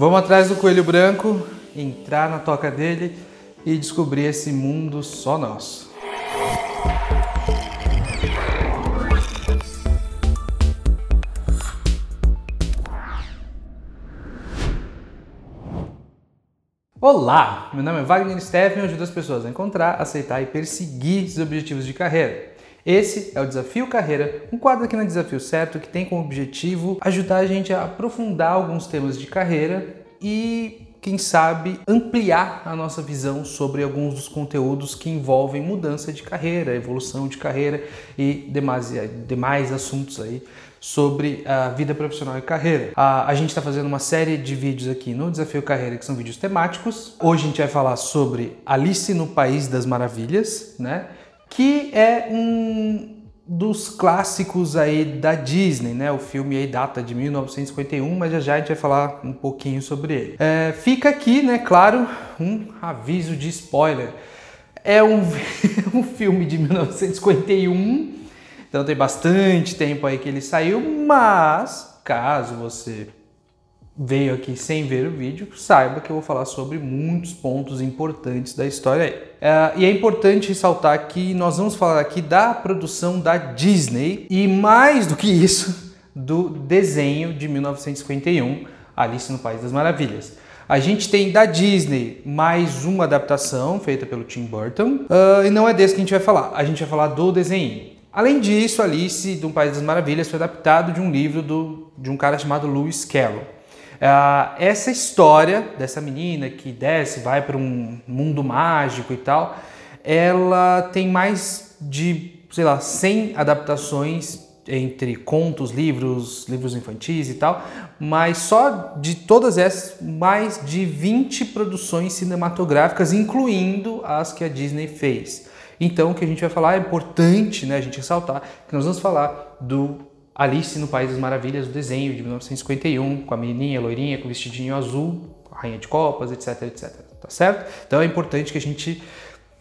Vamos atrás do coelho branco, entrar na toca dele e descobrir esse mundo só nosso. Olá, meu nome é Wagner Steffen e ajudo as pessoas a encontrar, aceitar e perseguir seus objetivos de carreira. Esse é o Desafio Carreira, um quadro aqui na Desafio Certo que tem como objetivo ajudar a gente a aprofundar alguns temas de carreira e quem sabe ampliar a nossa visão sobre alguns dos conteúdos que envolvem mudança de carreira, evolução de carreira e demais, demais assuntos aí sobre a vida profissional e carreira. A, a gente está fazendo uma série de vídeos aqui no Desafio Carreira que são vídeos temáticos. Hoje a gente vai falar sobre Alice no País das Maravilhas, né? Que é um dos clássicos aí da Disney, né? O filme aí data de 1951, mas já já a gente vai falar um pouquinho sobre ele. É, fica aqui, né? Claro, um aviso de spoiler. É um, um filme de 1951 então tem bastante tempo aí que ele saiu, mas caso você veio aqui sem ver o vídeo, saiba que eu vou falar sobre muitos pontos importantes da história aí. Uh, e é importante ressaltar que nós vamos falar aqui da produção da Disney e mais do que isso, do desenho de 1951, Alice no País das Maravilhas. A gente tem da Disney mais uma adaptação feita pelo Tim Burton uh, e não é desse que a gente vai falar. A gente vai falar do desenho. Além disso, Alice do País das Maravilhas foi adaptado de um livro do, de um cara chamado Lewis Carroll. Uh, essa história dessa menina que desce, vai para um mundo mágico e tal, ela tem mais de, sei lá, 100 adaptações entre contos, livros, livros infantis e tal, mas só de todas essas, mais de 20 produções cinematográficas, incluindo as que a Disney fez. Então, o que a gente vai falar é importante né, a gente ressaltar que nós vamos falar do Alice no País das Maravilhas, o desenho de 1951, com a menininha loirinha, com o vestidinho azul, a rainha de copas, etc, etc. Tá certo? Então é importante que a gente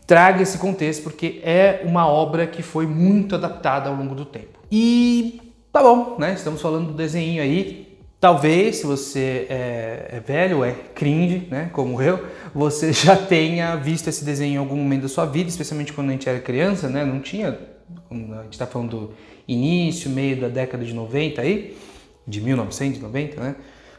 traga esse contexto porque é uma obra que foi muito adaptada ao longo do tempo. E tá bom, né? Estamos falando do desenho aí, Talvez, se você é, é, velho, é cringe, né, como eu, você já tenha visto esse desenho em algum momento da sua vida, especialmente quando a gente era criança, né, não tinha, a gente está falando do início, meio da década de 90 aí, de 1990, né,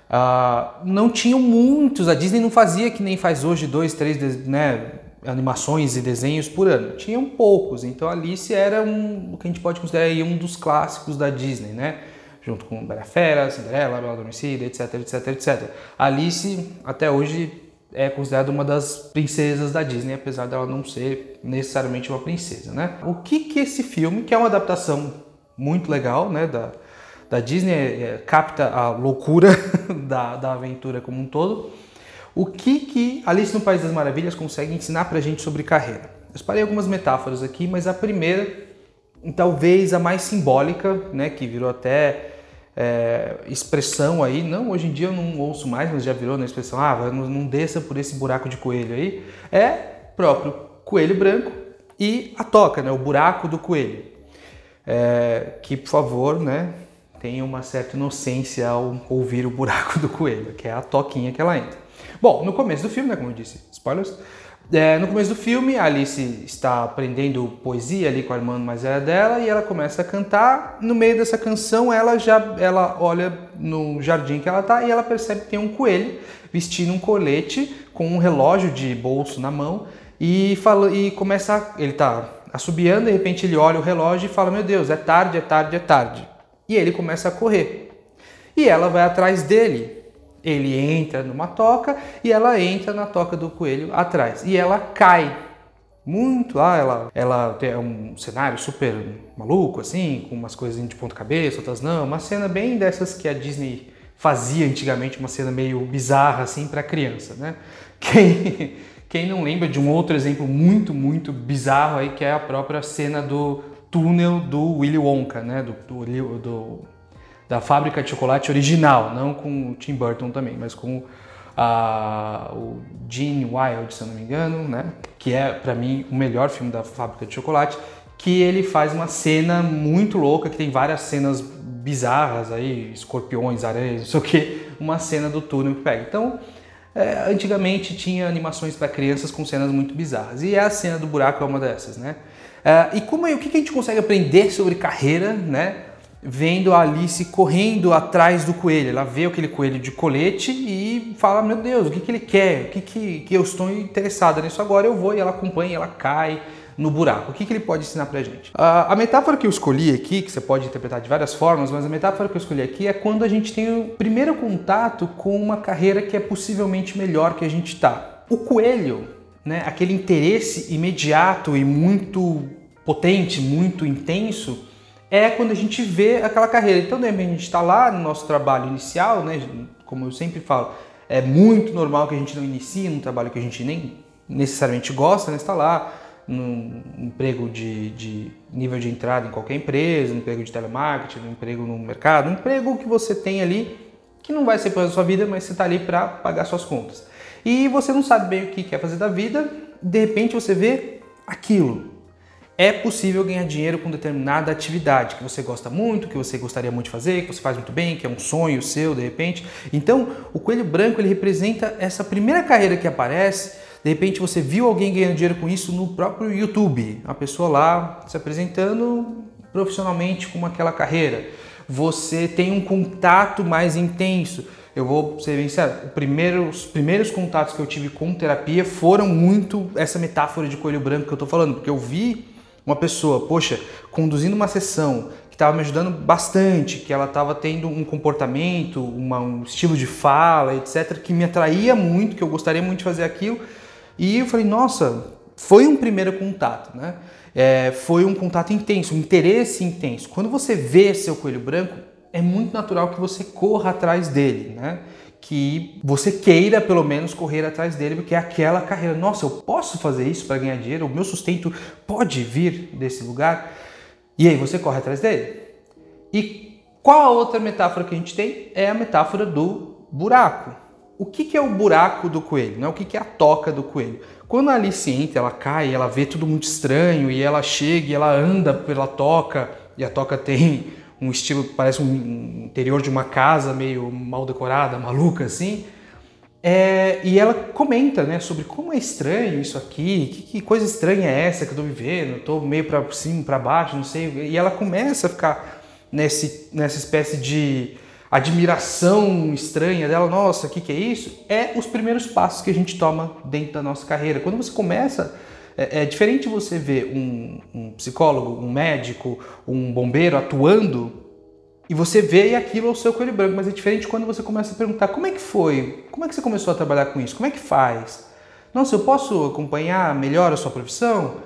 uh, não tinham muitos, a Disney não fazia que nem faz hoje, dois, três, né, animações e desenhos por ano, tinham poucos, então Alice era um, o que a gente pode considerar aí um dos clássicos da Disney, né, junto com Bela Fera, Cinderela, Bela Adormecida, etc, etc, etc. Alice, até hoje, é considerada uma das princesas da Disney, apesar dela não ser necessariamente uma princesa, né? O que que esse filme, que é uma adaptação muito legal, né, da, da Disney, é, é capta a loucura da, da aventura como um todo, o que que Alice no País das Maravilhas consegue ensinar pra gente sobre carreira? Eu separei algumas metáforas aqui, mas a primeira talvez a mais simbólica, né, que virou até é, expressão aí, não, hoje em dia eu não ouço mais, mas já virou na expressão, ah, não, não desça por esse buraco de coelho aí, é próprio coelho branco e a toca, né, o buraco do coelho. É, que, por favor, né, tenha uma certa inocência ao ouvir o buraco do coelho, que é a toquinha que ela entra. Bom, no começo do filme, né, como eu disse, spoilers, é, no começo do filme, Alice está aprendendo poesia ali com a irmã mais velha dela e ela começa a cantar. No meio dessa canção, ela já ela olha no jardim que ela está e ela percebe que tem um coelho vestindo um colete com um relógio de bolso na mão e fala e começa ele está assobiando, de repente ele olha o relógio e fala: "Meu Deus, é tarde, é tarde, é tarde". E ele começa a correr. E ela vai atrás dele ele entra numa toca e ela entra na toca do coelho atrás. E ela cai muito lá, ela, ela tem um cenário super maluco, assim, com umas coisas de ponta cabeça, outras não. Uma cena bem dessas que a Disney fazia antigamente, uma cena meio bizarra, assim, para criança, né? Quem, quem não lembra de um outro exemplo muito, muito bizarro aí, que é a própria cena do túnel do Willy Wonka, né? Do, do, do da fábrica de chocolate original, não com o Tim Burton também, mas com a, o Gene Wild, se eu não me engano, né? que é para mim o melhor filme da fábrica de chocolate, que ele faz uma cena muito louca, que tem várias cenas bizarras aí, escorpiões, aranhas, não sei o que, uma cena do túnel que pega. Então, é, antigamente tinha animações para crianças com cenas muito bizarras. E a cena do buraco é uma dessas, né? É, e como, o que a gente consegue aprender sobre carreira, né? Vendo a Alice correndo atrás do coelho. Ela vê aquele coelho de colete e fala: Meu Deus, o que, que ele quer? O que, que, que eu estou interessada nisso agora? Eu vou e ela acompanha, ela cai no buraco. O que, que ele pode ensinar pra gente? A, a metáfora que eu escolhi aqui, que você pode interpretar de várias formas, mas a metáfora que eu escolhi aqui é quando a gente tem o primeiro contato com uma carreira que é possivelmente melhor que a gente está. O coelho, né, aquele interesse imediato e muito potente, muito intenso, é quando a gente vê aquela carreira. Então, de a gente está lá no nosso trabalho inicial, né, como eu sempre falo, é muito normal que a gente não inicie num trabalho que a gente nem necessariamente gosta, né, está lá num emprego de, de, nível de entrada em qualquer empresa, um emprego de telemarketing, um emprego no mercado, um emprego que você tem ali que não vai ser para a sua vida, mas você está ali para pagar suas contas. E você não sabe bem o que quer fazer da vida, de repente você vê aquilo. É possível ganhar dinheiro com determinada atividade que você gosta muito, que você gostaria muito de fazer, que você faz muito bem, que é um sonho seu de repente. Então, o coelho branco ele representa essa primeira carreira que aparece de repente você viu alguém ganhando dinheiro com isso no próprio YouTube, a pessoa lá se apresentando profissionalmente com aquela carreira. Você tem um contato mais intenso. Eu vou ser bem sério, os primeiros contatos que eu tive com terapia foram muito essa metáfora de coelho branco que eu estou falando, porque eu vi uma pessoa, poxa, conduzindo uma sessão que estava me ajudando bastante, que ela estava tendo um comportamento, uma, um estilo de fala, etc., que me atraía muito, que eu gostaria muito de fazer aquilo, e eu falei, nossa, foi um primeiro contato, né? É, foi um contato intenso, um interesse intenso. Quando você vê seu coelho branco, é muito natural que você corra atrás dele, né? Que você queira pelo menos correr atrás dele, porque é aquela carreira. Nossa, eu posso fazer isso para ganhar dinheiro? O meu sustento pode vir desse lugar? E aí você corre atrás dele. E qual a outra metáfora que a gente tem? É a metáfora do buraco o que, que é o buraco do coelho, né? o que, que é a toca do coelho. Quando a Alice entra, ela cai, ela vê tudo muito estranho e ela chega e ela anda pela toca e a toca tem um estilo parece um interior de uma casa meio mal decorada, maluca assim. É, e ela comenta né, sobre como é estranho isso aqui, que, que coisa estranha é essa que eu estou vivendo, estou meio para cima, para baixo, não sei. E ela começa a ficar nesse, nessa espécie de admiração estranha dela, nossa, o que, que é isso? É os primeiros passos que a gente toma dentro da nossa carreira. Quando você começa, é, é diferente você ver um, um, psicólogo, um médico, um bombeiro atuando e você vê aquilo ao seu coelho branco, mas é diferente quando você começa a perguntar como é que foi, como é que você começou a trabalhar com isso, como é que faz? Nossa, eu posso acompanhar melhor a sua profissão?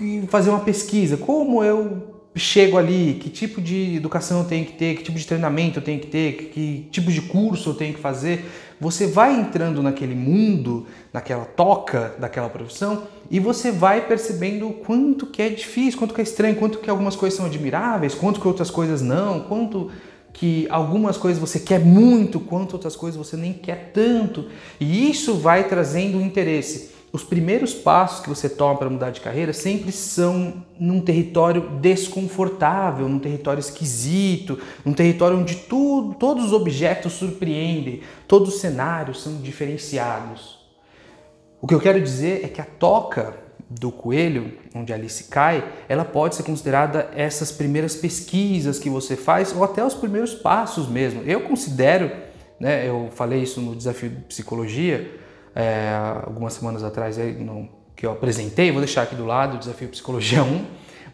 E fazer uma pesquisa, como eu chego ali, que tipo de educação eu tenho que ter, que tipo de treinamento eu tenho que ter, que, que tipo de curso eu tenho que fazer. Você vai entrando naquele mundo, naquela toca daquela profissão e você vai percebendo quanto que é difícil, quanto que é estranho, quanto que algumas coisas são admiráveis, quanto que outras coisas não, quanto que algumas coisas você quer muito, quanto outras coisas você nem quer tanto. E isso vai trazendo interesse os primeiros passos que você toma para mudar de carreira sempre são num território desconfortável, num território esquisito, num território onde tudo, todos os objetos surpreendem, todos os cenários são diferenciados. O que eu quero dizer é que a toca do coelho, onde Alice cai, ela pode ser considerada essas primeiras pesquisas que você faz ou até os primeiros passos mesmo. Eu considero, né, eu falei isso no desafio de psicologia, é, algumas semanas atrás aí, no, que eu apresentei, vou deixar aqui do lado o Desafio Psicologia 1,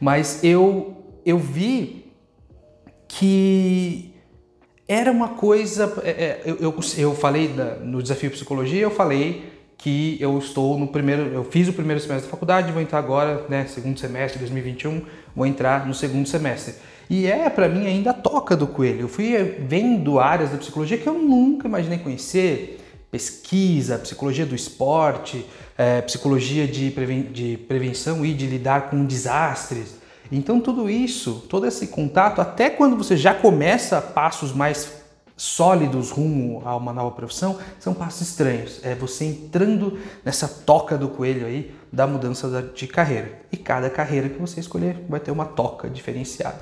mas eu, eu vi que era uma coisa. É, é, eu, eu, eu falei da, no Desafio Psicologia, eu falei que eu estou no primeiro, eu fiz o primeiro semestre da faculdade, vou entrar agora, né, segundo semestre de 2021, vou entrar no segundo semestre. E é para mim ainda a toca do coelho. Eu fui vendo áreas da psicologia que eu nunca imaginei conhecer pesquisa, psicologia do esporte, é, psicologia de, preven de prevenção e de lidar com desastres. Então, tudo isso, todo esse contato, até quando você já começa passos mais sólidos rumo a uma nova profissão, são passos estranhos. É você entrando nessa toca do coelho aí da mudança de carreira. E cada carreira que você escolher vai ter uma toca diferenciada.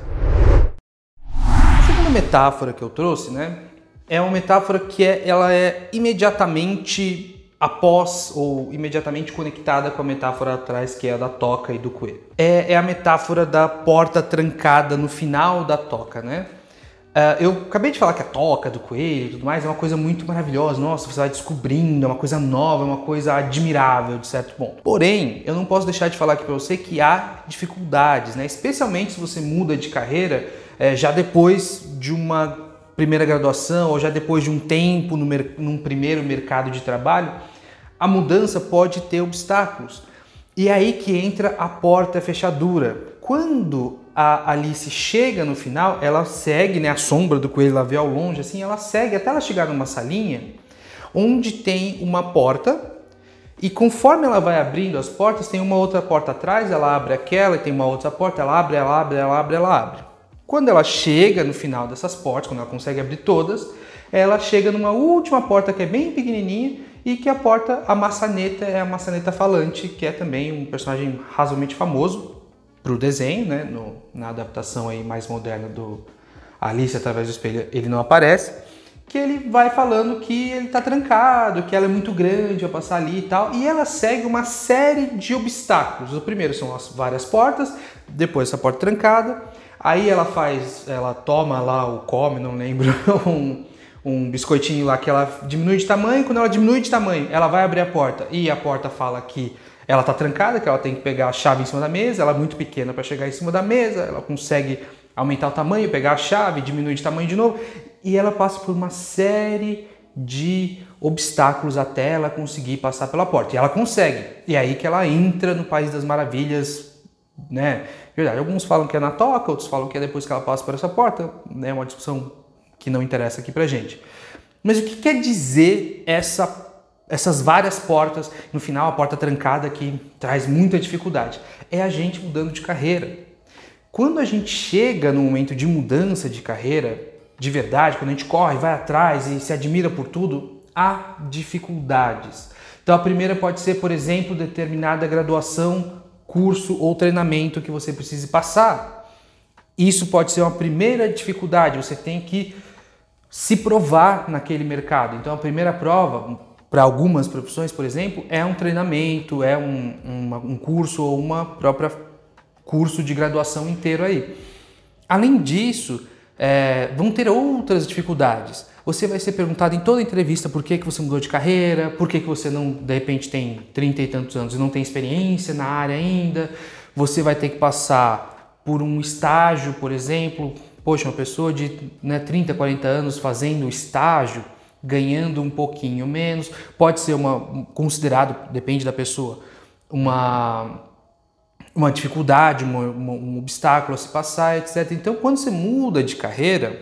A segunda metáfora que eu trouxe, né, é uma metáfora que é, ela é imediatamente após ou imediatamente conectada com a metáfora atrás, que é a da toca e do coelho. É, é a metáfora da porta trancada no final da toca, né? Uh, eu acabei de falar que a toca do coelho e tudo mais é uma coisa muito maravilhosa. Nossa, você vai descobrindo, é uma coisa nova, é uma coisa admirável de certo ponto. Porém, eu não posso deixar de falar aqui para você que há dificuldades, né? Especialmente se você muda de carreira é, já depois de uma primeira graduação ou já depois de um tempo no num primeiro mercado de trabalho a mudança pode ter obstáculos. E é aí que entra a porta fechadura. Quando a Alice chega no final, ela segue, né, a sombra do coelho lá vê ao longe, assim, ela segue até ela chegar numa salinha onde tem uma porta e conforme ela vai abrindo as portas, tem uma outra porta atrás, ela abre aquela e tem uma outra porta, ela abre, ela abre, ela abre, ela abre. Quando ela chega no final dessas portas, quando ela consegue abrir todas, ela chega numa última porta que é bem pequenininha e que a porta, a maçaneta é a maçaneta falante, que é também um personagem razoavelmente famoso para o desenho, né? No, na adaptação aí mais moderna do Alice através do espelho, ele não aparece, que ele vai falando que ele está trancado, que ela é muito grande para passar ali e tal, e ela segue uma série de obstáculos. O primeiro são as várias portas, depois essa porta trancada, aí ela faz, ela toma lá o come, não lembro, um um biscoitinho lá que ela diminui de tamanho, quando ela diminui de tamanho, ela vai abrir a porta e a porta fala que ela está trancada, que ela tem que pegar a chave em cima da mesa, ela é muito pequena para chegar em cima da mesa, ela consegue aumentar o tamanho, pegar a chave, diminuir de tamanho de novo, e ela passa por uma série de obstáculos até ela conseguir passar pela porta. E ela consegue. E é aí que ela entra no País das Maravilhas, né? Verdade, alguns falam que é na toca, outros falam que é depois que ela passa por essa porta, né? É uma discussão que não interessa aqui pra gente. Mas o que quer dizer essa, essas várias portas, no final a porta trancada que traz muita dificuldade? É a gente mudando de carreira. Quando a gente chega no momento de mudança de carreira, de verdade, quando a gente corre, vai atrás e se admira por tudo, há dificuldades. Então a primeira pode ser, por exemplo, determinada graduação, curso ou treinamento que você precise passar. Isso pode ser uma primeira dificuldade, você tem que se provar naquele mercado. Então, a primeira prova, para algumas profissões, por exemplo, é um treinamento, é um, um, curso ou uma própria curso de graduação inteiro aí. Além disso, é, vão ter outras dificuldades. Você vai ser perguntado em toda entrevista por que, que você mudou de carreira, por que, que você não, de repente, tem 30 e tantos anos e não tem experiência na área ainda. Você vai ter que passar por um estágio, por exemplo, Poxa, uma pessoa de né, 30, 40 anos fazendo estágio, ganhando um pouquinho menos, pode ser uma considerado, depende da pessoa, uma uma dificuldade, um obstáculo a se passar, etc. Então, quando você muda de carreira,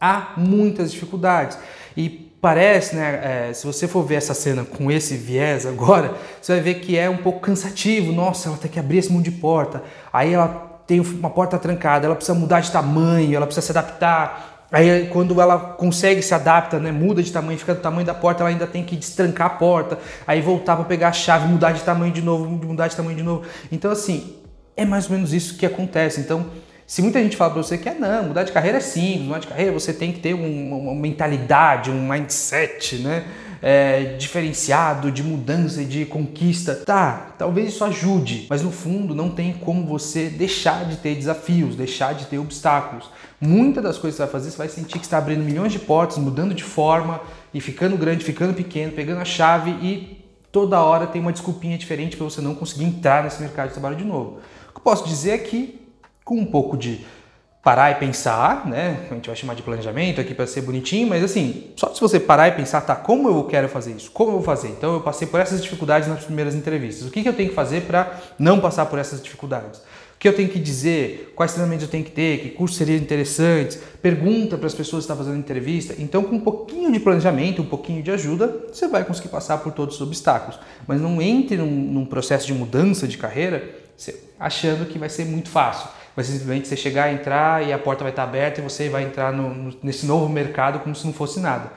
há muitas dificuldades. E parece, né, é, se você for ver essa cena com esse viés agora, você vai ver que é um pouco cansativo. Nossa, ela tem que abrir esse mundo de porta. Aí ela tem uma porta trancada, ela precisa mudar de tamanho, ela precisa se adaptar. Aí quando ela consegue se adapta, né, muda de tamanho, fica do tamanho da porta, ela ainda tem que destrancar a porta, aí voltar para pegar a chave, mudar de tamanho de novo, mudar de tamanho de novo. Então assim, é mais ou menos isso que acontece. Então, se muita gente fala para você que é não, mudar de carreira é simples, mudar de carreira você tem que ter um, uma mentalidade, um mindset, né? é, diferenciado, de mudança e de conquista. Tá, talvez isso ajude, mas no fundo não tem como você deixar de ter desafios, deixar de ter obstáculos. Muitas das coisas que você vai fazer, você vai sentir que está abrindo milhões de portas, mudando de forma e ficando grande, ficando pequeno, pegando a chave e toda hora tem uma desculpinha diferente para você não conseguir entrar nesse mercado de trabalho de novo. O que eu posso dizer é que, com um pouco de parar e pensar, né? A gente vai chamar de planejamento aqui para ser bonitinho, mas assim, só se você parar e pensar, tá, como eu quero fazer isso? Como eu vou fazer? Então eu passei por essas dificuldades nas primeiras entrevistas. O que, que eu tenho que fazer para não passar por essas dificuldades? O que eu tenho que dizer? Quais treinamentos eu tenho que ter? Que cursos seriam interessantes? Pergunta para as pessoas que estão fazendo entrevista. Então, com um pouquinho de planejamento, um pouquinho de ajuda, você vai conseguir passar por todos os obstáculos. Mas não entre num, num processo de mudança de carreira achando que vai ser muito fácil vai simplesmente você chegar, entrar e a porta vai estar aberta e você vai entrar no, no, nesse novo mercado como se não fosse nada.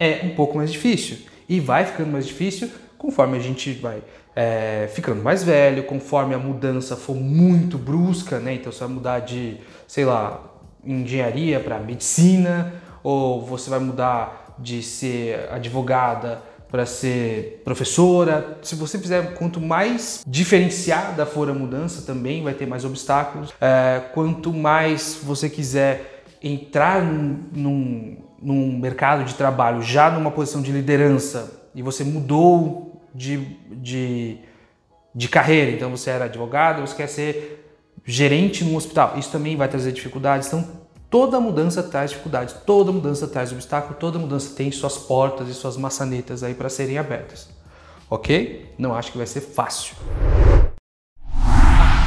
É um pouco mais difícil e vai ficando mais difícil conforme a gente vai é, ficando mais velho, conforme a mudança for muito brusca, né? Então você vai mudar de, sei lá, engenharia para medicina ou você vai mudar de ser advogada para ser professora. Se você fizer, quanto mais diferenciada for a mudança, também vai ter mais obstáculos. É, quanto mais você quiser entrar num, num mercado de trabalho já numa posição de liderança e você mudou de, de, de carreira, então você era advogado, você quer ser gerente num hospital, isso também vai trazer dificuldades. Então, toda mudança traz dificuldades, toda mudança traz obstáculo, toda mudança tem suas portas e suas maçanetas aí para serem abertas. Ok? Não acho que vai ser fácil.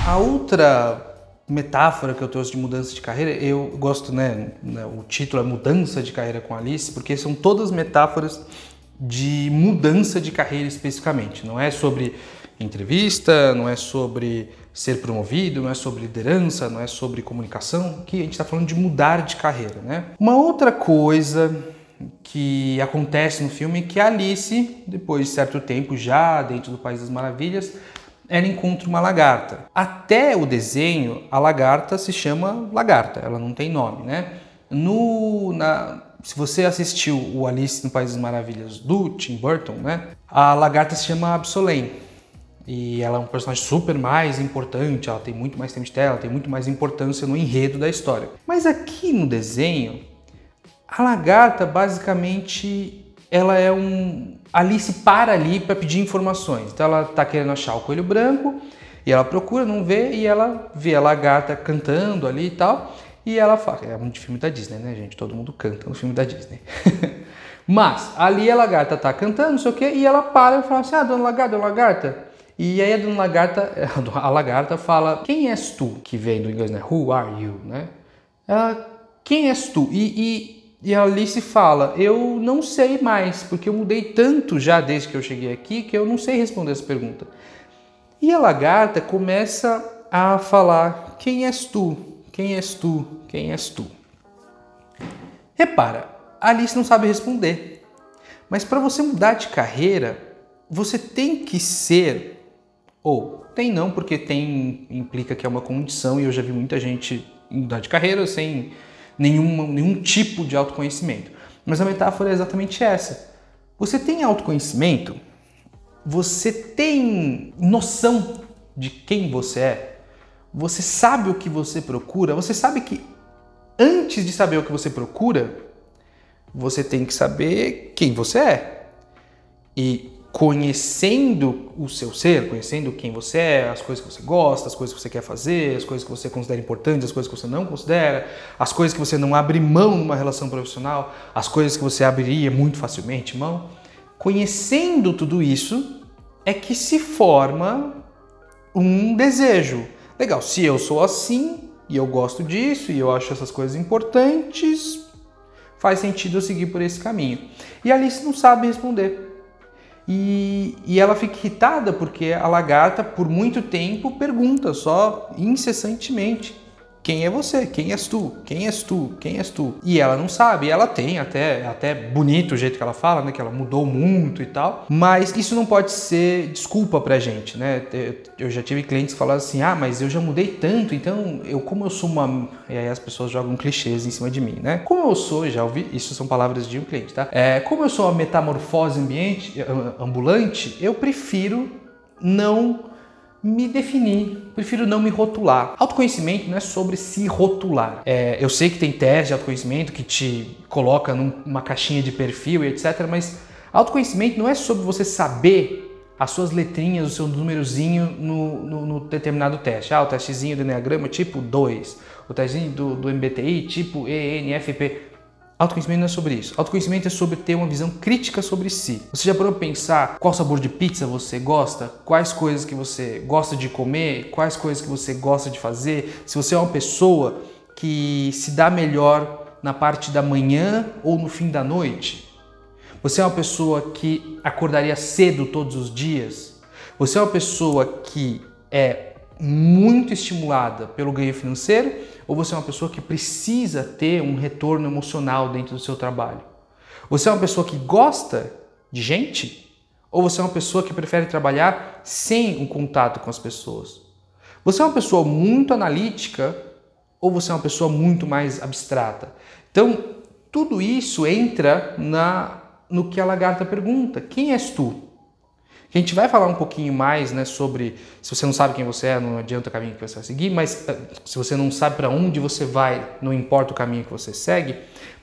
A outra metáfora que eu trouxe de mudança de carreira, eu gosto, né, né, o título é Mudança de Carreira com Alice, porque são todas metáforas de mudança de carreira especificamente. Não é sobre entrevista, não é sobre ser promovido, não é sobre liderança, não é sobre comunicação, que a gente está falando de mudar de carreira, né? Uma outra coisa que acontece no filme é que a Alice, depois de certo tempo já dentro do País das Maravilhas, ela encontra uma lagarta. Até o desenho, a lagarta se chama lagarta, ela não tem nome, né? No, na, se você assistiu o Alice no País das Maravilhas do Tim Burton, né? A lagarta se chama Absolem. E ela é um personagem super mais importante, ela tem muito mais tempo de tela, tem muito mais importância no enredo da história. Mas aqui no desenho, a lagarta basicamente ela é um, Alice para ali para pedir informações. Então ela está querendo achar o coelho branco e ela procura, não vê, e ela vê a lagarta cantando ali e tal. E ela fala, é muito filme da Disney, né, gente? Todo mundo canta no filme da Disney. Mas ali a lagarta tá cantando, não sei o quê, e ela para e fala assim: Ah, dona lagarta, dona lagarta. E aí a lagarta, a lagarta fala: Quem és tu? Que vem do inglês, né? Who are you? Né? Ela, quem és tu? E, e e a Alice fala: Eu não sei mais, porque eu mudei tanto já desde que eu cheguei aqui que eu não sei responder essa pergunta. E a lagarta começa a falar: Quem és tu? Quem és tu? Quem és tu? Repara, a Alice não sabe responder. Mas para você mudar de carreira, você tem que ser, ou tem não, porque tem implica que é uma condição e eu já vi muita gente mudar de carreira sem nenhum, nenhum tipo de autoconhecimento. Mas a metáfora é exatamente essa. Você tem autoconhecimento? Você tem noção de quem você é? Você sabe o que você procura? Você sabe que antes de saber o que você procura, você tem que saber quem você é. E conhecendo o seu ser, conhecendo quem você é, as coisas que você gosta, as coisas que você quer fazer, as coisas que você considera importantes, as coisas que você não considera, as coisas que você não abre mão numa relação profissional, as coisas que você abriria muito facilmente mão. Conhecendo tudo isso é que se forma um desejo. Legal, se eu sou assim e eu gosto disso e eu acho essas coisas importantes, faz sentido eu seguir por esse caminho. E Alice não sabe responder. E, e ela fica irritada porque a lagarta, por muito tempo, pergunta só incessantemente: quem é você? Quem és tu? Quem és tu? Quem és tu? E ela não sabe, ela tem até até bonito o jeito que ela fala, né, que ela mudou muito e tal, mas isso não pode ser desculpa pra gente, né? Eu já tive clientes que falaram assim: "Ah, mas eu já mudei tanto, então eu como eu sou uma e aí as pessoas jogam clichês em cima de mim, né? Como eu sou, já ouvi, isso são palavras de um cliente, tá? É, como eu sou uma metamorfose ambiente ambulante, eu prefiro não me definir, prefiro não me rotular. Autoconhecimento não é sobre se rotular. É, eu sei que tem teste de autoconhecimento que te coloca numa caixinha de perfil e etc, mas autoconhecimento não é sobre você saber as suas letrinhas, o seu númerozinho no, no, no determinado teste. Ah, o testezinho do Enneagrama tipo 2, o testezinho do, do MBTI tipo ENFP. Autoconhecimento não é sobre isso. Autoconhecimento é sobre ter uma visão crítica sobre si. Você já parou pensar qual sabor de pizza você gosta? Quais coisas que você gosta de comer? Quais coisas que você gosta de fazer? Se você é uma pessoa que se dá melhor na parte da manhã ou no fim da noite? Você é uma pessoa que acordaria cedo todos os dias? Você é uma pessoa que é muito estimulada pelo ganho financeiro ou você é uma pessoa que precisa ter um retorno emocional dentro do seu trabalho? Você é uma pessoa que gosta de gente? Ou você é uma pessoa que prefere trabalhar sem um contato com as pessoas? Você é uma pessoa muito analítica ou você é uma pessoa muito mais abstrata? Então, tudo isso entra na no que a lagarta pergunta: quem és tu? A gente vai falar um pouquinho mais né, sobre se você não sabe quem você é, não adianta o caminho que você vai seguir, mas eh, se você não sabe para onde você vai, não importa o caminho que você segue,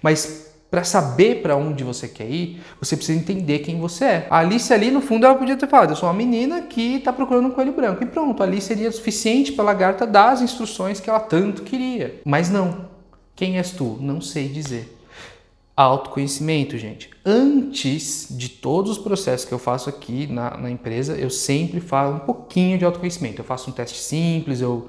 mas para saber para onde você quer ir, você precisa entender quem você é. A Alice ali, no fundo, ela podia ter falado: Eu sou uma menina que está procurando um coelho branco. E pronto, ali seria suficiente para a lagarta dar as instruções que ela tanto queria. Mas não. Quem és tu? Não sei dizer. Autoconhecimento, gente. Antes de todos os processos que eu faço aqui na, na empresa, eu sempre falo um pouquinho de autoconhecimento. Eu faço um teste simples, eu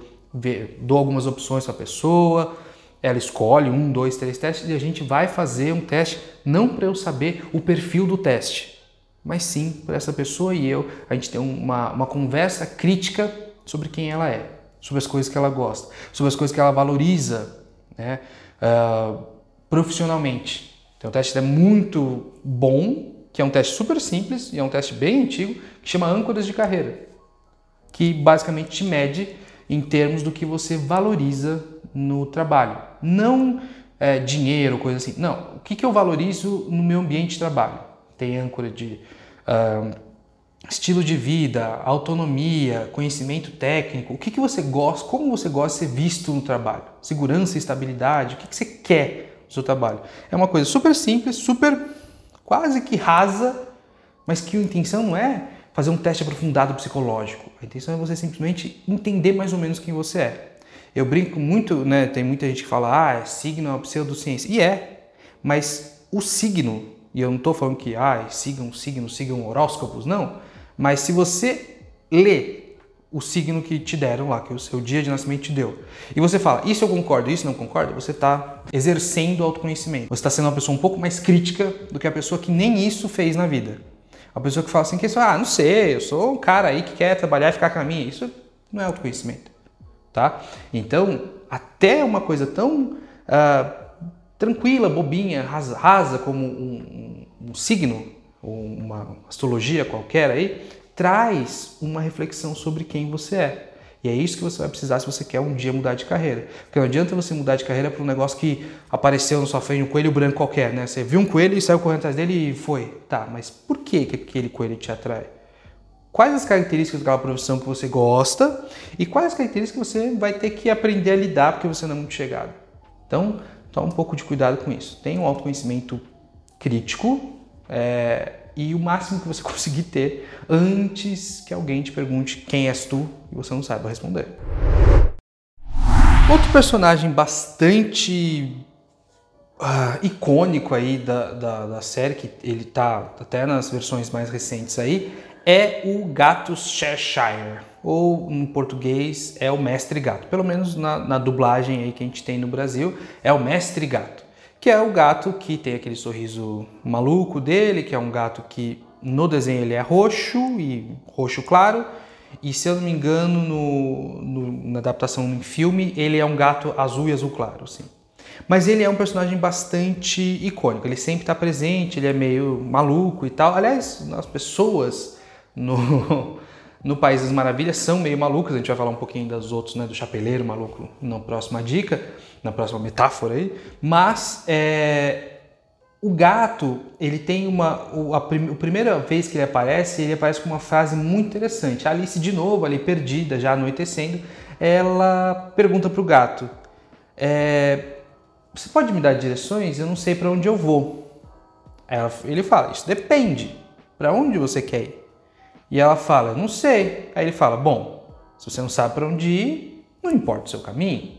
dou algumas opções para a pessoa, ela escolhe um, dois, três testes e a gente vai fazer um teste não para eu saber o perfil do teste, mas sim para essa pessoa e eu a gente ter uma, uma conversa crítica sobre quem ela é, sobre as coisas que ela gosta, sobre as coisas que ela valoriza né, uh, profissionalmente. Tem um teste é muito bom, que é um teste super simples e é um teste bem antigo, que chama âncoras de carreira, que basicamente te mede em termos do que você valoriza no trabalho. Não é, dinheiro, coisa assim. Não, o que, que eu valorizo no meu ambiente de trabalho? Tem âncora de uh, estilo de vida, autonomia, conhecimento técnico. O que, que você gosta, como você gosta de ser visto no trabalho? Segurança estabilidade, o que, que você quer seu trabalho. É uma coisa super simples, super quase que rasa, mas que a intenção não é fazer um teste aprofundado psicológico. A intenção é você simplesmente entender mais ou menos quem você é. Eu brinco muito, né? Tem muita gente que fala, ah, signo é uma pseudociência. E é, mas o signo, e eu não estou falando que, ah, sigam signo, sigam horóscopos, não. Mas se você lê o signo que te deram lá, que o seu dia de nascimento te deu. E você fala, isso eu concordo, isso não concordo, você está exercendo autoconhecimento. Você está sendo uma pessoa um pouco mais crítica do que a pessoa que nem isso fez na vida. A pessoa que fala assim, que ah, não sei, eu sou um cara aí que quer trabalhar e ficar com a minha. Isso não é autoconhecimento, tá? Então, até uma coisa tão uh, tranquila, bobinha, rasa, rasa como um, um, um signo, ou uma astrologia qualquer aí, traz uma reflexão sobre quem você é. E é isso que você vai precisar se você quer um dia mudar de carreira. Porque não adianta você mudar de carreira para um negócio que apareceu na sua frente, um coelho branco qualquer, né? Você viu um coelho e saiu correndo atrás dele e foi. Tá, mas por que, que aquele coelho te atrai? Quais as características daquela profissão que você gosta e quais as características que você vai ter que aprender a lidar porque você não é muito chegado. Então, toma um pouco de cuidado com isso. Tenha um autoconhecimento crítico, é, e o máximo que você conseguir ter antes que alguém te pergunte quem és tu e você não saiba responder. Outro personagem bastante uh, icônico aí da, da, da, série, que ele tá até nas versões mais recentes aí, é o gato Cheshire, ou em português é o mestre gato, pelo menos na, na dublagem aí que a gente tem no Brasil, é o mestre gato que é o gato que tem aquele sorriso maluco dele, que é um gato que no desenho ele é roxo e roxo claro, e se eu não me engano no, no, na adaptação em filme ele é um gato azul e azul claro, sim. Mas ele é um personagem bastante icônico, ele sempre está presente, ele é meio maluco e tal. Aliás, as pessoas no, no País das Maravilhas são meio malucas, a gente vai falar um pouquinho das outros, né, do chapeleiro maluco na próxima dica, na próxima metáfora aí, mas é, o gato, ele tem uma, o, a, prim, a, primeira vez que ele aparece, ele aparece com uma frase muito interessante, a Alice de novo, ali perdida, já anoitecendo, ela pergunta para o gato, é, você pode me dar direções? Eu não sei para onde eu vou. Ela, ele fala, isso depende, para onde você quer ir? E ela fala, não sei. Aí ele fala, bom, se você não sabe para onde ir, não importa o seu caminho.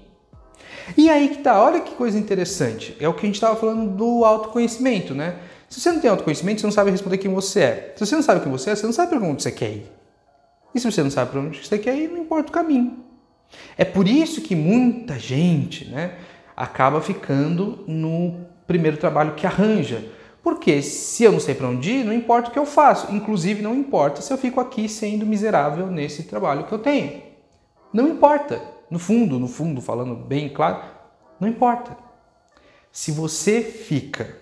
E aí que tá, olha que coisa interessante. É o que a gente estava falando do autoconhecimento, né? Se você não tem autoconhecimento, você não sabe responder quem você é. Se você não sabe quem você é, você não sabe para onde você quer ir. E se você não sabe para onde você quer ir, não importa o caminho. É por isso que muita gente, né, acaba ficando no primeiro trabalho que arranja porque se eu não sei para onde ir, não importa o que eu faço. Inclusive, não importa se eu fico aqui sendo miserável nesse trabalho que eu tenho. Não importa. No fundo, no fundo, falando bem claro, não importa. Se você fica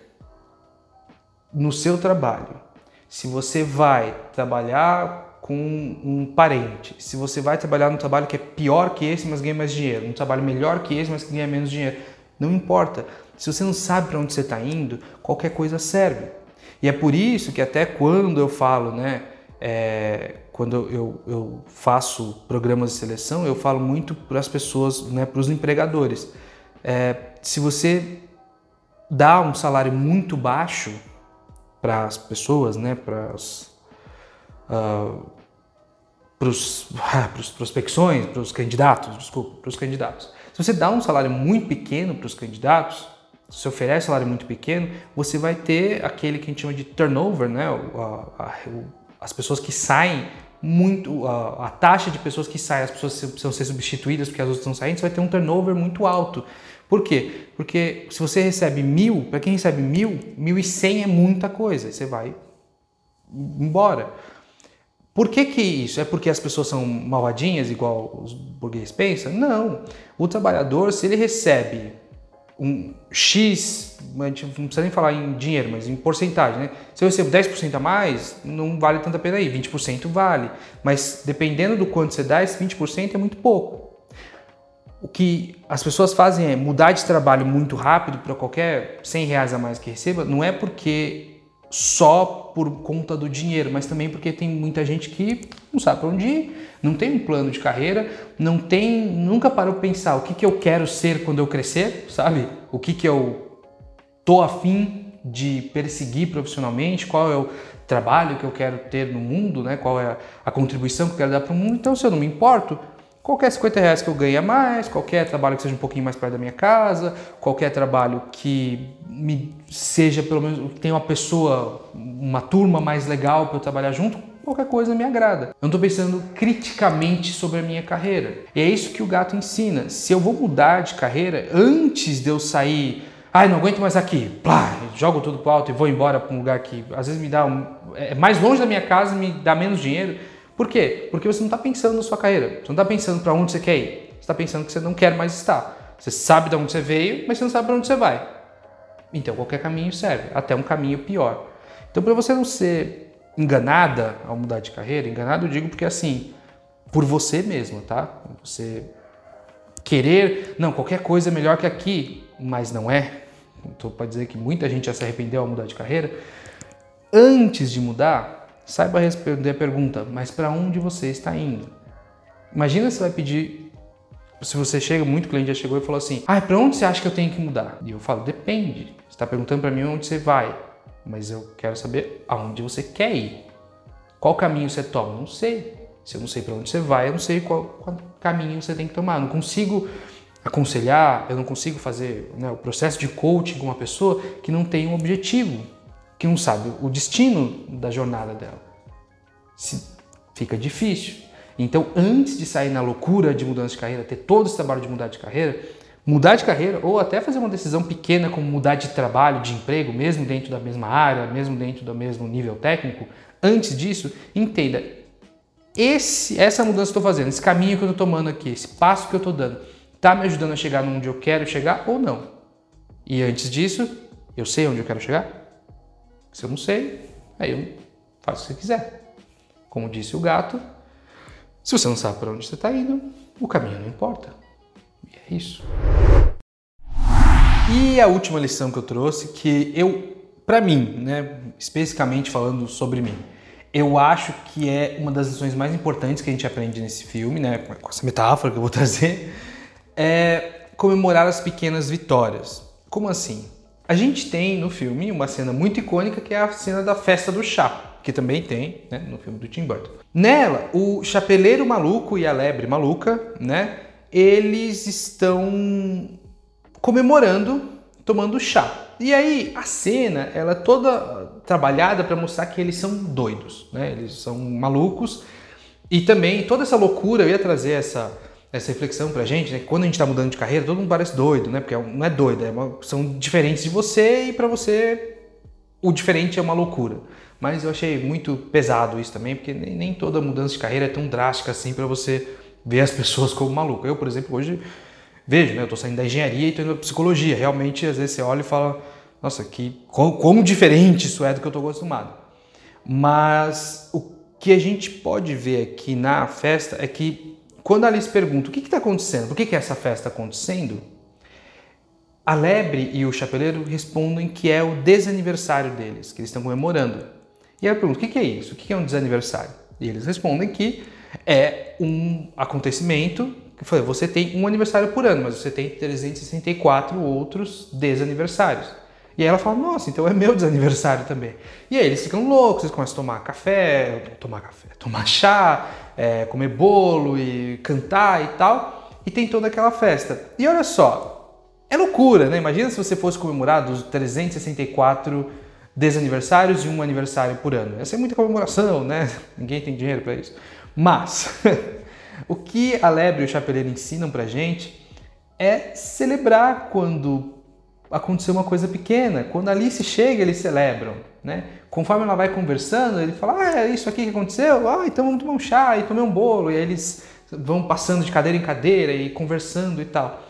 no seu trabalho, se você vai trabalhar com um parente, se você vai trabalhar num trabalho que é pior que esse, mas ganha mais dinheiro, um trabalho melhor que esse, mas que ganha menos dinheiro, não importa. Se você não sabe para onde você está indo, qualquer coisa serve. E é por isso que até quando eu falo, né, é, quando eu, eu, faço programas de seleção, eu falo muito para as pessoas, né, para os empregadores. É, se você dá um salário muito baixo para as pessoas, né, para as uh, para os prospecções, para os candidatos, desculpa, para os candidatos. Se você dá um salário muito pequeno para os candidatos, se oferece um salário muito pequeno, você vai ter aquele que a gente chama de turnover, né? A, a, as pessoas que saem muito, a, a, taxa de pessoas que saem, as pessoas precisam ser substituídas porque as outras estão saindo, você vai ter um turnover muito alto. Por quê? Porque se você recebe mil, para quem recebe mil, mil e cem é muita coisa, você vai embora. Por que, que isso? É porque as pessoas são malvadinhas, igual os burgueses pensam? Não. O trabalhador, se ele recebe um X, a gente não precisa nem falar em dinheiro, mas em porcentagem, né? Se eu recebo 10% a mais, não vale tanta pena aí, 20% vale. Mas dependendo do quanto você dá, esse 20% é muito pouco. O que as pessoas fazem é mudar de trabalho muito rápido para qualquer 100 reais a mais que receba, não é porque só por conta do dinheiro, mas também porque tem muita gente que não sabe para onde ir, não tem um plano de carreira, não tem, nunca parou para pensar o que, que eu quero ser quando eu crescer, sabe? O que, que eu tô afim de perseguir profissionalmente, qual é o trabalho que eu quero ter no mundo, né? Qual é a contribuição que eu quero dar para o mundo. Então, se eu não me importo, Qualquer 50 reais que eu ganhe a mais, qualquer trabalho que seja um pouquinho mais perto da minha casa, qualquer trabalho que me seja pelo menos tenha uma pessoa, uma turma mais legal para eu trabalhar junto, qualquer coisa me agrada. Eu não estou pensando criticamente sobre a minha carreira. E é isso que o gato ensina. Se eu vou mudar de carreira antes de eu sair, ai, não aguento mais aqui, plá, jogo tudo pro alto e vou embora para um lugar que às vezes me dá um, é mais longe da minha casa, me dá menos dinheiro por quê? Porque você não está pensando na sua carreira, você não está pensando para onde você quer ir, você está pensando que você não quer mais estar. Você sabe de onde você veio, mas você não sabe para onde você vai. Então qualquer caminho serve, até um caminho pior. Então para você não ser enganada ao mudar de carreira, enganado eu digo porque assim, por você mesmo, tá? Você querer, não, qualquer coisa é melhor que aqui, mas não é. Estou para dizer que muita gente já se arrependeu ao mudar de carreira. Antes de mudar, Saiba responder a pergunta, mas para onde você está indo? Imagina se vai pedir, se você chega, muito cliente já chegou e falou assim, ah, para onde você acha que eu tenho que mudar? E eu falo, depende. Você está perguntando para mim onde você vai, mas eu quero saber aonde você quer ir. Qual caminho você toma? Não sei. Se eu não sei para onde você vai, eu não sei qual, qual, caminho você tem que tomar. Eu não consigo aconselhar, eu não consigo fazer né, o processo de coaching com uma pessoa que não tem um objetivo que não sabe o destino da jornada dela. Se, fica difícil. Então, antes de sair na loucura de mudança de carreira, ter todo esse trabalho de mudar de carreira, mudar de carreira ou até fazer uma decisão pequena como mudar de trabalho, de emprego, mesmo dentro da mesma área, mesmo dentro do mesmo nível técnico, antes disso, entenda, esse, essa mudança que estou fazendo, esse caminho que eu estou tomando aqui, esse passo que eu estou dando, está me ajudando a chegar onde eu quero chegar ou não? E antes disso, eu sei onde eu quero chegar? Se eu não sei, aí eu faço o que você quiser. Como disse o gato, se você não sabe para onde você está indo, o caminho não importa. E é isso. E a última lição que eu trouxe, que eu, para mim, né, especificamente falando sobre mim, eu acho que é uma das lições mais importantes que a gente aprende nesse filme, né, com essa metáfora que eu vou trazer, é comemorar as pequenas vitórias. Como assim? A gente tem no filme uma cena muito icônica que é a cena da festa do chá, que também tem né, no filme do Tim Burton. Nela, o chapeleiro maluco e a lebre maluca, né, eles estão comemorando, tomando chá. E aí a cena, ela é toda trabalhada para mostrar que eles são doidos, né? Eles são malucos e também toda essa loucura, eu ia trazer essa essa reflexão pra gente, né? Quando a gente tá mudando de carreira, todo mundo parece doido, né? Porque é não é doido, é uma, são diferentes de você e para você o diferente é uma loucura. Mas eu achei muito pesado isso também, porque nem, nem toda mudança de carreira é tão drástica assim para você ver as pessoas como maluco. Eu, por exemplo, hoje vejo, né? Eu tô saindo da engenharia e tô indo pra psicologia. Realmente, às vezes você olha e fala, nossa, que como, como diferente isso é do que eu tô acostumado. Mas o que a gente pode ver aqui na festa é que quando Alice pergunta o que está acontecendo, por que, que essa festa está acontecendo, A lebre e o chapeleiro respondem que é o desaniversário deles, que eles estão comemorando. E ela pergunta: o que é isso? O que é um desaniversário? E eles respondem que é um acontecimento que foi, você tem um aniversário por ano, mas você tem 364 outros desaniversários. E aí ela fala, nossa, então é meu desaniversário também. E aí eles ficam loucos, eles começam a tomar café, tomar café, tomar chá, é, comer bolo e cantar e tal. E tem toda aquela festa. E olha só, é loucura, né? Imagina se você fosse comemorar os 364 desaniversários e um aniversário por ano. Ia ser muita comemoração, né? Ninguém tem dinheiro para isso. Mas o que a lebre e o chapeleiro ensinam pra gente é celebrar quando aconteceu uma coisa pequena. Quando a Alice chega, eles celebram, né? Conforme ela vai conversando, ele fala: "Ah, é isso aqui que aconteceu? Ah, então vamos tomar um chá e tomar um bolo". E aí eles vão passando de cadeira em cadeira e conversando e tal.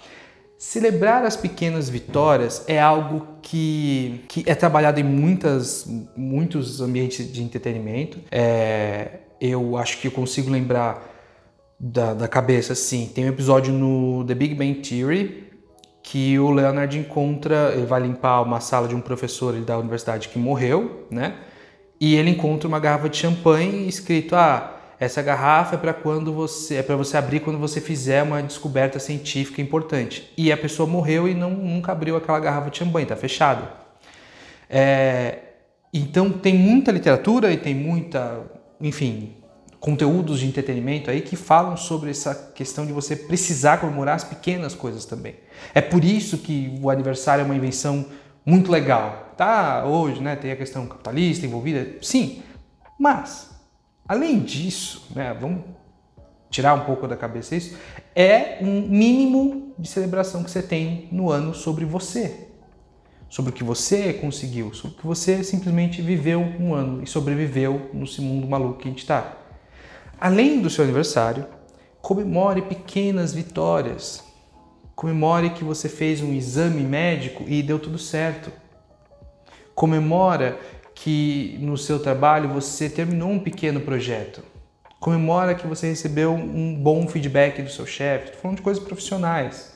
Celebrar as pequenas vitórias é algo que, que é trabalhado em muitas, muitos ambientes de entretenimento. É, eu acho que eu consigo lembrar da, da cabeça, assim. Tem um episódio no The Big Bang Theory que o Leonard encontra, ele vai limpar uma sala de um professor da universidade que morreu, né? E ele encontra uma garrafa de champanhe escrito: "Ah, essa garrafa é para quando você é para você abrir quando você fizer uma descoberta científica importante. E a pessoa morreu e não, nunca abriu aquela garrafa de champanhe, está fechada. É, então tem muita literatura e tem muita, enfim, conteúdos de entretenimento aí que falam sobre essa questão de você precisar comemorar as pequenas coisas também. É por isso que o aniversário é uma invenção muito legal. Tá, hoje, né, tem a questão capitalista envolvida, sim, mas Além disso, né, vamos tirar um pouco da cabeça isso, é um mínimo de celebração que você tem no ano sobre você, sobre o que você conseguiu, sobre o que você simplesmente viveu um ano e sobreviveu nesse mundo maluco que a gente está. Além do seu aniversário, comemore pequenas vitórias. Comemore que você fez um exame médico e deu tudo certo. Comemora que no seu trabalho você terminou um pequeno projeto. Comemora que você recebeu um bom feedback do seu chefe. Estou falando de coisas profissionais.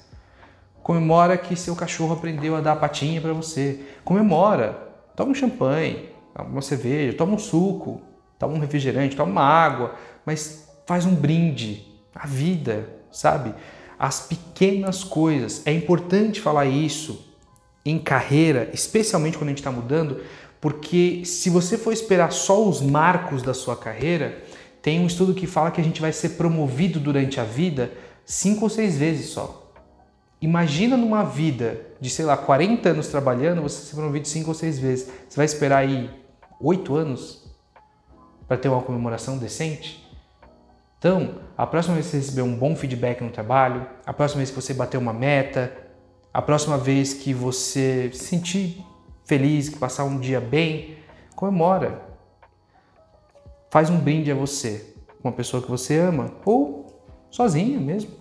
Comemora que seu cachorro aprendeu a dar patinha para você. Comemora. Toma um champanhe, uma cerveja, toma um suco, toma um refrigerante, toma uma água, mas faz um brinde à vida, sabe? As pequenas coisas. É importante falar isso em carreira, especialmente quando a gente está mudando, porque se você for esperar só os marcos da sua carreira, tem um estudo que fala que a gente vai ser promovido durante a vida cinco ou seis vezes só. Imagina numa vida de, sei lá, 40 anos trabalhando, você ser promovido cinco ou seis vezes. Você vai esperar aí oito anos para ter uma comemoração decente? Então, a próxima vez que você receber um bom feedback no trabalho, a próxima vez que você bater uma meta, a próxima vez que você se sentir feliz, que passar um dia bem, comemora. Faz um brinde a você, uma pessoa que você ama, ou sozinha mesmo.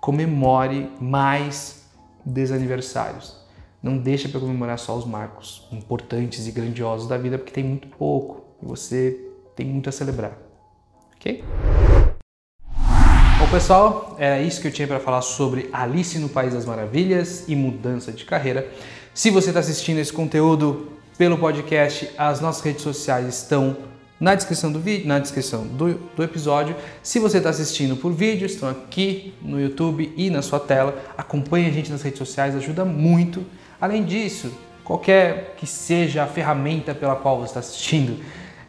Comemore mais desaniversários. Não deixa para comemorar só os marcos importantes e grandiosos da vida, porque tem muito pouco e você tem muito a celebrar. Ok? Bom, pessoal, é isso que eu tinha para falar sobre Alice no País das Maravilhas e mudança de carreira. Se você está assistindo esse conteúdo pelo podcast, as nossas redes sociais estão na descrição do vídeo, na descrição do, do episódio. Se você está assistindo por vídeo, estão aqui no YouTube e na sua tela. Acompanhe a gente nas redes sociais, ajuda muito. Além disso, qualquer que seja a ferramenta pela qual você está assistindo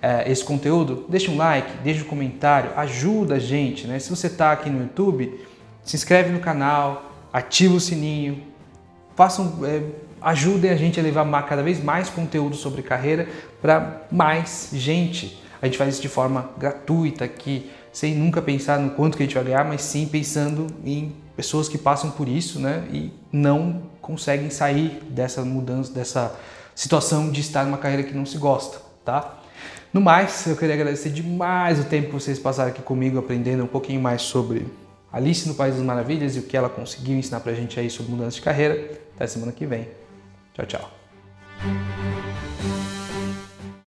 é, esse conteúdo, deixa um like, deixa um comentário, ajuda a gente. Né? Se você está aqui no YouTube, se inscreve no canal, ativa o sininho, façam. É, ajudem a gente a levar cada vez mais conteúdo sobre carreira para mais gente. A gente faz isso de forma gratuita aqui, sem nunca pensar no quanto que a gente vai ganhar, mas sim pensando em pessoas que passam por isso, né, e não conseguem sair dessa mudança, dessa situação de estar numa carreira que não se gosta, tá? No mais, eu queria agradecer demais o tempo que vocês passaram aqui comigo aprendendo um pouquinho mais sobre Alice no País das Maravilhas e o que ela conseguiu ensinar pra gente aí sobre mudança de carreira. Até semana que vem. Tchau, tchau.